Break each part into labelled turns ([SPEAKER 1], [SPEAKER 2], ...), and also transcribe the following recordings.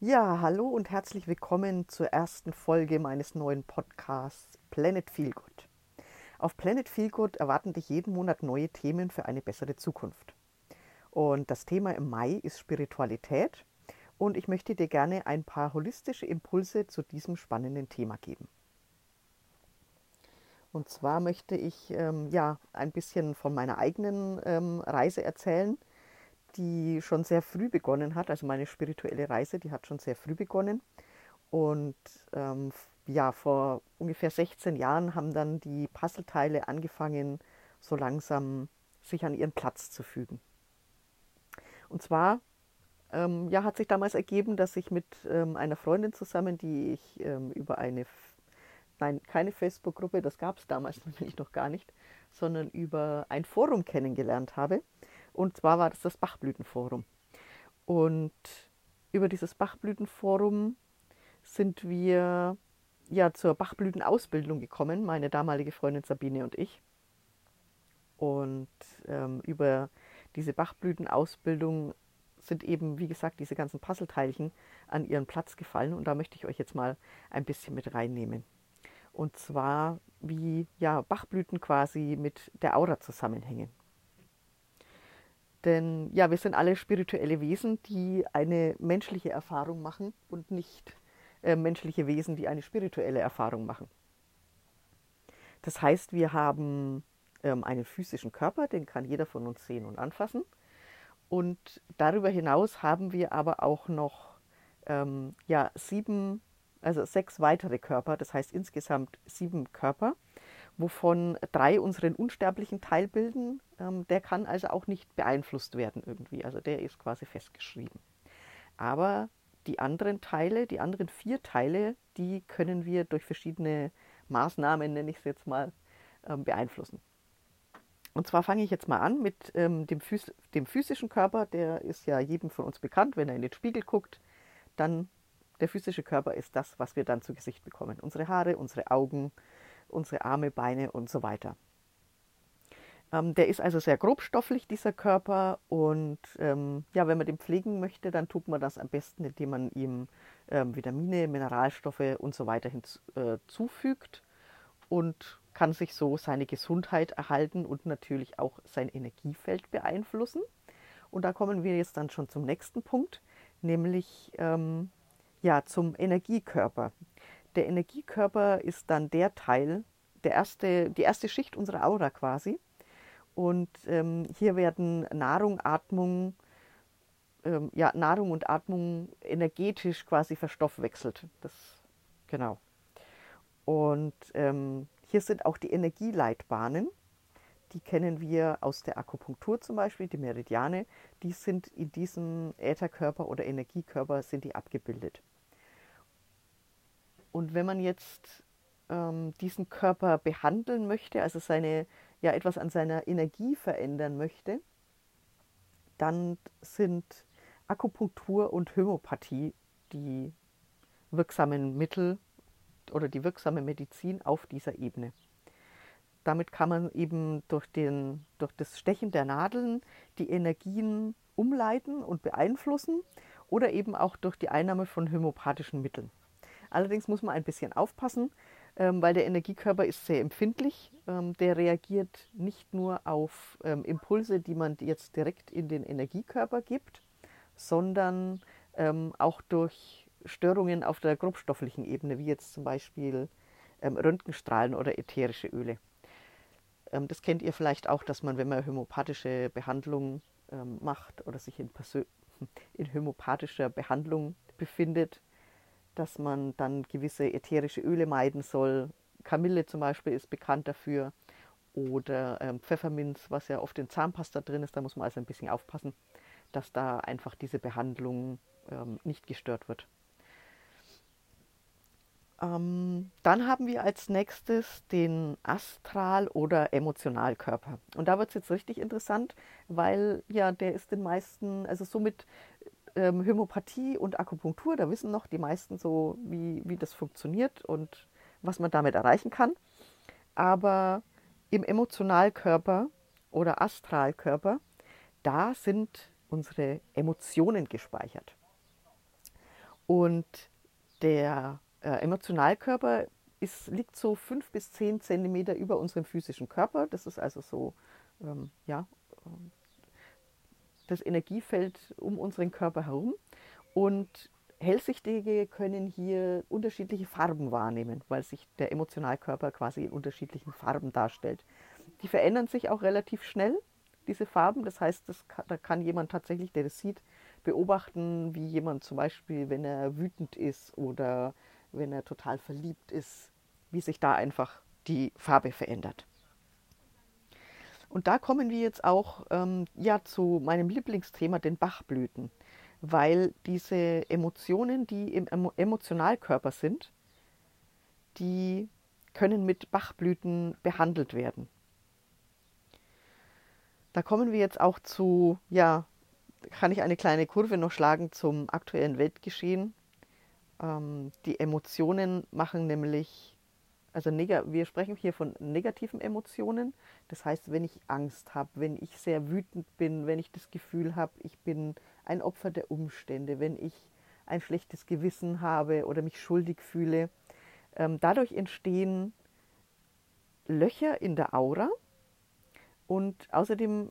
[SPEAKER 1] Ja, hallo und herzlich willkommen zur ersten Folge meines neuen Podcasts Planet Feelgood. Auf Planet Feelgood erwarten dich jeden Monat neue Themen für eine bessere Zukunft. Und das Thema im Mai ist Spiritualität und ich möchte dir gerne ein paar holistische Impulse zu diesem spannenden Thema geben. Und zwar möchte ich ähm, ja ein bisschen von meiner eigenen ähm, Reise erzählen die schon sehr früh begonnen hat. Also meine spirituelle Reise, die hat schon sehr früh begonnen. Und ähm, ja, vor ungefähr 16 Jahren haben dann die Puzzleteile angefangen, so langsam sich an ihren Platz zu fügen. Und zwar ähm, ja, hat sich damals ergeben, dass ich mit ähm, einer Freundin zusammen, die ich ähm, über eine, nein, keine Facebook-Gruppe, das gab es damals nämlich noch gar nicht, sondern über ein Forum kennengelernt habe. Und zwar war das das Bachblütenforum. Und über dieses Bachblütenforum sind wir ja zur Bachblütenausbildung gekommen, meine damalige Freundin Sabine und ich. Und ähm, über diese Bachblütenausbildung sind eben, wie gesagt, diese ganzen Puzzleteilchen an ihren Platz gefallen. Und da möchte ich euch jetzt mal ein bisschen mit reinnehmen. Und zwar, wie ja, Bachblüten quasi mit der Aura zusammenhängen. Denn ja, wir sind alle spirituelle Wesen, die eine menschliche Erfahrung machen und nicht äh, menschliche Wesen, die eine spirituelle Erfahrung machen. Das heißt, wir haben ähm, einen physischen Körper, den kann jeder von uns sehen und anfassen. Und darüber hinaus haben wir aber auch noch ähm, ja, sieben, also sechs weitere Körper, das heißt insgesamt sieben Körper, wovon drei unseren unsterblichen Teil bilden. Ähm, der kann also auch nicht beeinflusst werden irgendwie. Also der ist quasi festgeschrieben. Aber die anderen Teile, die anderen vier Teile, die können wir durch verschiedene Maßnahmen, nenne ich es jetzt mal, ähm, beeinflussen. Und zwar fange ich jetzt mal an mit ähm, dem, Phys dem physischen Körper. Der ist ja jedem von uns bekannt, wenn er in den Spiegel guckt. Dann der physische Körper ist das, was wir dann zu Gesicht bekommen. Unsere Haare, unsere Augen, unsere Arme, Beine und so weiter. Ähm, der ist also sehr grobstofflich, dieser Körper. Und ähm, ja, wenn man den pflegen möchte, dann tut man das am besten, indem man ihm ähm, Vitamine, Mineralstoffe und so weiter hinzufügt äh, und kann sich so seine Gesundheit erhalten und natürlich auch sein Energiefeld beeinflussen. Und da kommen wir jetzt dann schon zum nächsten Punkt, nämlich ähm, ja, zum Energiekörper. Der Energiekörper ist dann der Teil, der erste, die erste Schicht unserer Aura quasi. Und ähm, hier werden Nahrung, Atmung, ähm, ja, Nahrung und Atmung energetisch quasi verstoffwechselt. Das, genau. Und ähm, hier sind auch die Energieleitbahnen. Die kennen wir aus der Akupunktur zum Beispiel, die Meridiane. Die sind in diesem Ätherkörper oder Energiekörper sind die abgebildet. Und wenn man jetzt ähm, diesen Körper behandeln möchte, also seine, ja, etwas an seiner Energie verändern möchte, dann sind Akupunktur und Homöopathie die wirksamen Mittel oder die wirksame Medizin auf dieser Ebene. Damit kann man eben durch, den, durch das Stechen der Nadeln die Energien umleiten und beeinflussen oder eben auch durch die Einnahme von homöopathischen Mitteln. Allerdings muss man ein bisschen aufpassen, weil der Energiekörper ist sehr empfindlich. Ähm, der reagiert nicht nur auf ähm, Impulse, die man jetzt direkt in den Energiekörper gibt, sondern ähm, auch durch Störungen auf der grobstofflichen Ebene, wie jetzt zum Beispiel ähm, Röntgenstrahlen oder ätherische Öle. Ähm, das kennt ihr vielleicht auch, dass man, wenn man homöopathische Behandlung macht oder sich in, in homöopathischer Behandlung befindet, dass man dann gewisse ätherische Öle meiden soll. Kamille zum Beispiel ist bekannt dafür. Oder ähm, Pfefferminz, was ja oft in Zahnpasta drin ist. Da muss man also ein bisschen aufpassen, dass da einfach diese Behandlung ähm, nicht gestört wird. Ähm, dann haben wir als nächstes den Astral- oder Emotionalkörper. Und da wird es jetzt richtig interessant, weil ja der ist den meisten, also somit ähm, Homöopathie und Akupunktur, da wissen noch die meisten so, wie, wie das funktioniert und was man damit erreichen kann. Aber im Emotionalkörper oder Astralkörper, da sind unsere Emotionen gespeichert. Und der äh, Emotionalkörper ist, liegt so fünf bis zehn Zentimeter über unserem physischen Körper. Das ist also so, ähm, ja, das Energiefeld um unseren Körper herum. Und Hellsichtige können hier unterschiedliche Farben wahrnehmen, weil sich der Emotionalkörper quasi in unterschiedlichen Farben darstellt. Die verändern sich auch relativ schnell, diese Farben. Das heißt, das kann, da kann jemand tatsächlich, der das sieht, beobachten, wie jemand zum Beispiel, wenn er wütend ist oder wenn er total verliebt ist, wie sich da einfach die Farbe verändert. Und da kommen wir jetzt auch ähm, ja, zu meinem Lieblingsthema, den Bachblüten weil diese Emotionen, die im Emotionalkörper sind, die können mit Bachblüten behandelt werden. Da kommen wir jetzt auch zu, ja, kann ich eine kleine Kurve noch schlagen zum aktuellen Weltgeschehen. Ähm, die Emotionen machen nämlich also wir sprechen hier von negativen Emotionen. Das heißt, wenn ich Angst habe, wenn ich sehr wütend bin, wenn ich das Gefühl habe, ich bin ein Opfer der Umstände, wenn ich ein schlechtes Gewissen habe oder mich schuldig fühle. Ähm, dadurch entstehen Löcher in der Aura und außerdem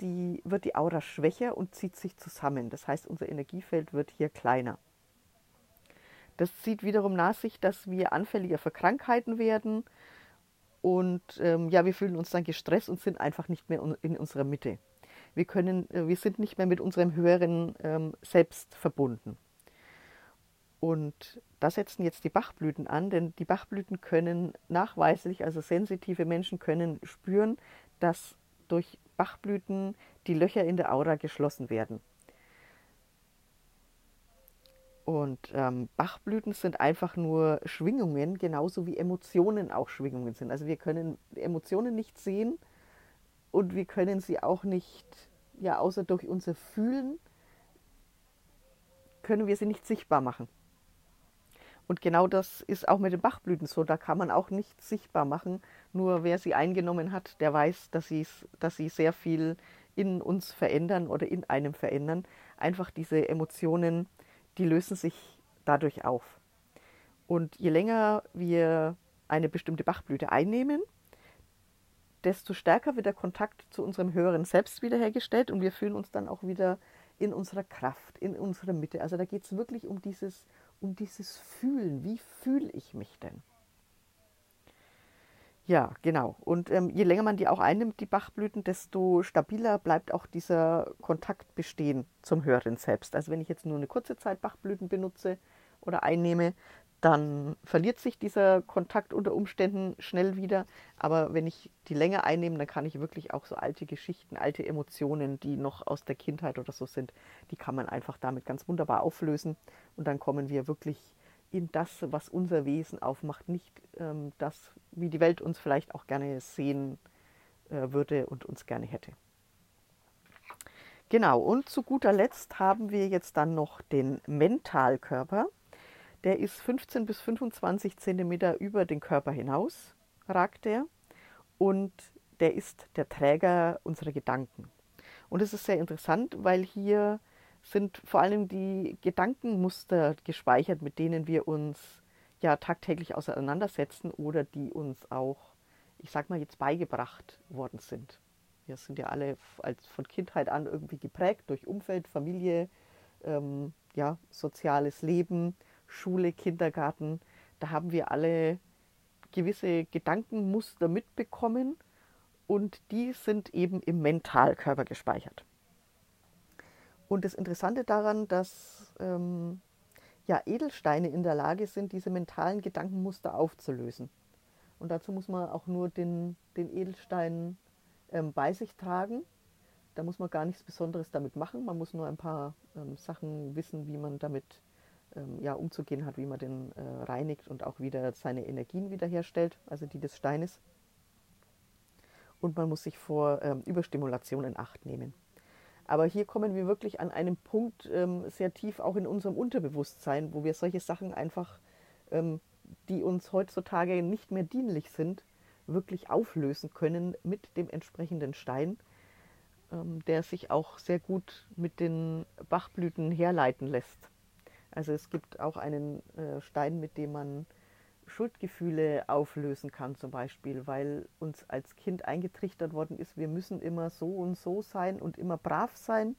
[SPEAKER 1] die, wird die Aura schwächer und zieht sich zusammen. Das heißt, unser Energiefeld wird hier kleiner. Das zieht wiederum nach sich, dass wir anfälliger für Krankheiten werden und ähm, ja, wir fühlen uns dann gestresst und sind einfach nicht mehr in unserer Mitte. Wir, können, äh, wir sind nicht mehr mit unserem höheren ähm, Selbst verbunden. Und da setzen jetzt die Bachblüten an, denn die Bachblüten können nachweislich, also sensitive Menschen können spüren, dass durch Bachblüten die Löcher in der Aura geschlossen werden. Und ähm, Bachblüten sind einfach nur Schwingungen, genauso wie Emotionen auch Schwingungen sind. Also wir können Emotionen nicht sehen und wir können sie auch nicht, ja, außer durch unser Fühlen, können wir sie nicht sichtbar machen. Und genau das ist auch mit den Bachblüten so. Da kann man auch nicht sichtbar machen. Nur wer sie eingenommen hat, der weiß, dass, dass sie sehr viel in uns verändern oder in einem verändern. Einfach diese Emotionen die lösen sich dadurch auf. Und je länger wir eine bestimmte Bachblüte einnehmen, desto stärker wird der Kontakt zu unserem höheren Selbst wiederhergestellt und wir fühlen uns dann auch wieder in unserer Kraft, in unserer Mitte. Also da geht es wirklich um dieses, um dieses Fühlen. Wie fühle ich mich denn? Ja, genau. Und ähm, je länger man die auch einnimmt, die Bachblüten, desto stabiler bleibt auch dieser Kontakt bestehen zum höheren Selbst. Also wenn ich jetzt nur eine kurze Zeit Bachblüten benutze oder einnehme, dann verliert sich dieser Kontakt unter Umständen schnell wieder. Aber wenn ich die länger einnehme, dann kann ich wirklich auch so alte Geschichten, alte Emotionen, die noch aus der Kindheit oder so sind, die kann man einfach damit ganz wunderbar auflösen. Und dann kommen wir wirklich in das, was unser Wesen aufmacht, nicht ähm, das, wie die Welt uns vielleicht auch gerne sehen äh, würde und uns gerne hätte. Genau, und zu guter Letzt haben wir jetzt dann noch den Mentalkörper. Der ist 15 bis 25 Zentimeter über den Körper hinaus, ragt der. Und der ist der Träger unserer Gedanken. Und es ist sehr interessant, weil hier sind vor allem die Gedankenmuster gespeichert, mit denen wir uns ja tagtäglich auseinandersetzen oder die uns auch, ich sag mal, jetzt beigebracht worden sind. Wir sind ja alle als von Kindheit an irgendwie geprägt durch Umfeld, Familie, ähm, ja, soziales Leben, Schule, Kindergarten. Da haben wir alle gewisse Gedankenmuster mitbekommen und die sind eben im Mentalkörper gespeichert. Und das Interessante daran, dass ähm, ja, Edelsteine in der Lage sind, diese mentalen Gedankenmuster aufzulösen. Und dazu muss man auch nur den, den Edelstein ähm, bei sich tragen. Da muss man gar nichts Besonderes damit machen. Man muss nur ein paar ähm, Sachen wissen, wie man damit ähm, ja, umzugehen hat, wie man den äh, reinigt und auch wieder seine Energien wiederherstellt, also die des Steines. Und man muss sich vor ähm, Überstimulation in Acht nehmen. Aber hier kommen wir wirklich an einem Punkt ähm, sehr tief auch in unserem Unterbewusstsein, wo wir solche Sachen einfach, ähm, die uns heutzutage nicht mehr dienlich sind, wirklich auflösen können mit dem entsprechenden Stein, ähm, der sich auch sehr gut mit den Bachblüten herleiten lässt. Also es gibt auch einen äh, Stein, mit dem man Schuldgefühle auflösen kann zum Beispiel, weil uns als Kind eingetrichtert worden ist, wir müssen immer so und so sein und immer brav sein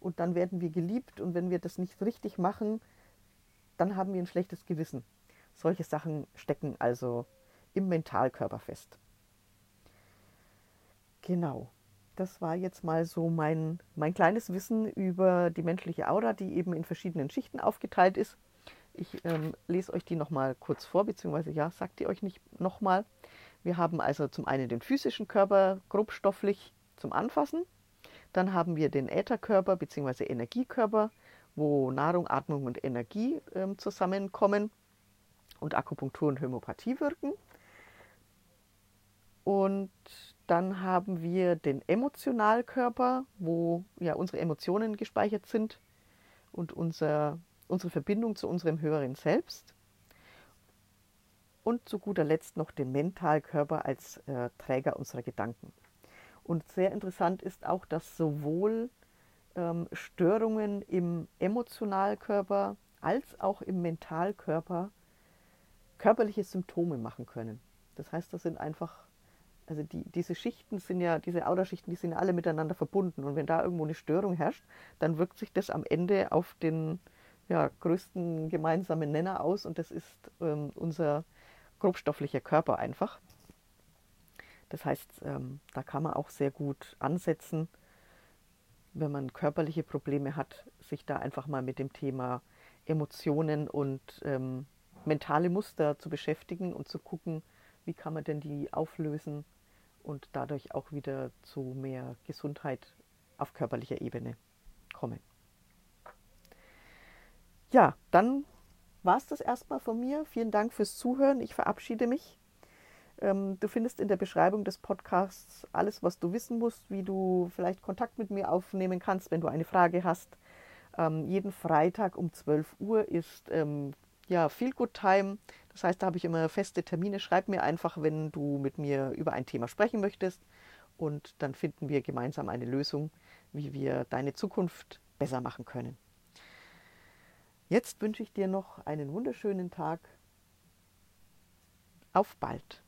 [SPEAKER 1] und dann werden wir geliebt und wenn wir das nicht richtig machen, dann haben wir ein schlechtes Gewissen. Solche Sachen stecken also im Mentalkörper fest. Genau, das war jetzt mal so mein, mein kleines Wissen über die menschliche Aura, die eben in verschiedenen Schichten aufgeteilt ist. Ich ähm, lese euch die nochmal kurz vor, beziehungsweise ja, sagt ihr euch nicht nochmal. Wir haben also zum einen den physischen Körper grobstofflich zum Anfassen. Dann haben wir den Ätherkörper bzw. Energiekörper, wo Nahrung, Atmung und Energie ähm, zusammenkommen und Akupunktur und Homöopathie wirken. Und dann haben wir den Emotionalkörper, wo ja unsere Emotionen gespeichert sind und unser, unsere Verbindung zu unserem höheren Selbst. Und zu guter Letzt noch den Mentalkörper als äh, Träger unserer Gedanken. Und sehr interessant ist auch, dass sowohl ähm, Störungen im Emotionalkörper als auch im Mentalkörper körperliche Symptome machen können. Das heißt, das sind einfach, also die, diese Schichten sind ja, diese Aura-Schichten, die sind ja alle miteinander verbunden. Und wenn da irgendwo eine Störung herrscht, dann wirkt sich das am Ende auf den ja, größten gemeinsamen Nenner aus und das ist ähm, unser grobstofflicher Körper einfach. Das heißt, ähm, da kann man auch sehr gut ansetzen, wenn man körperliche Probleme hat, sich da einfach mal mit dem Thema Emotionen und ähm, mentale Muster zu beschäftigen und zu gucken, wie kann man denn die auflösen und dadurch auch wieder zu mehr Gesundheit auf körperlicher Ebene kommen. Ja, dann war es das erstmal von mir. Vielen Dank fürs Zuhören. Ich verabschiede mich. Ähm, du findest in der Beschreibung des Podcasts alles, was du wissen musst, wie du vielleicht Kontakt mit mir aufnehmen kannst, wenn du eine Frage hast. Ähm, jeden Freitag um 12 Uhr ist ähm, ja, Feel Good Time. Das heißt, da habe ich immer feste Termine. Schreib mir einfach, wenn du mit mir über ein Thema sprechen möchtest. Und dann finden wir gemeinsam eine Lösung, wie wir deine Zukunft besser machen können. Jetzt wünsche ich dir noch einen wunderschönen Tag. Auf bald!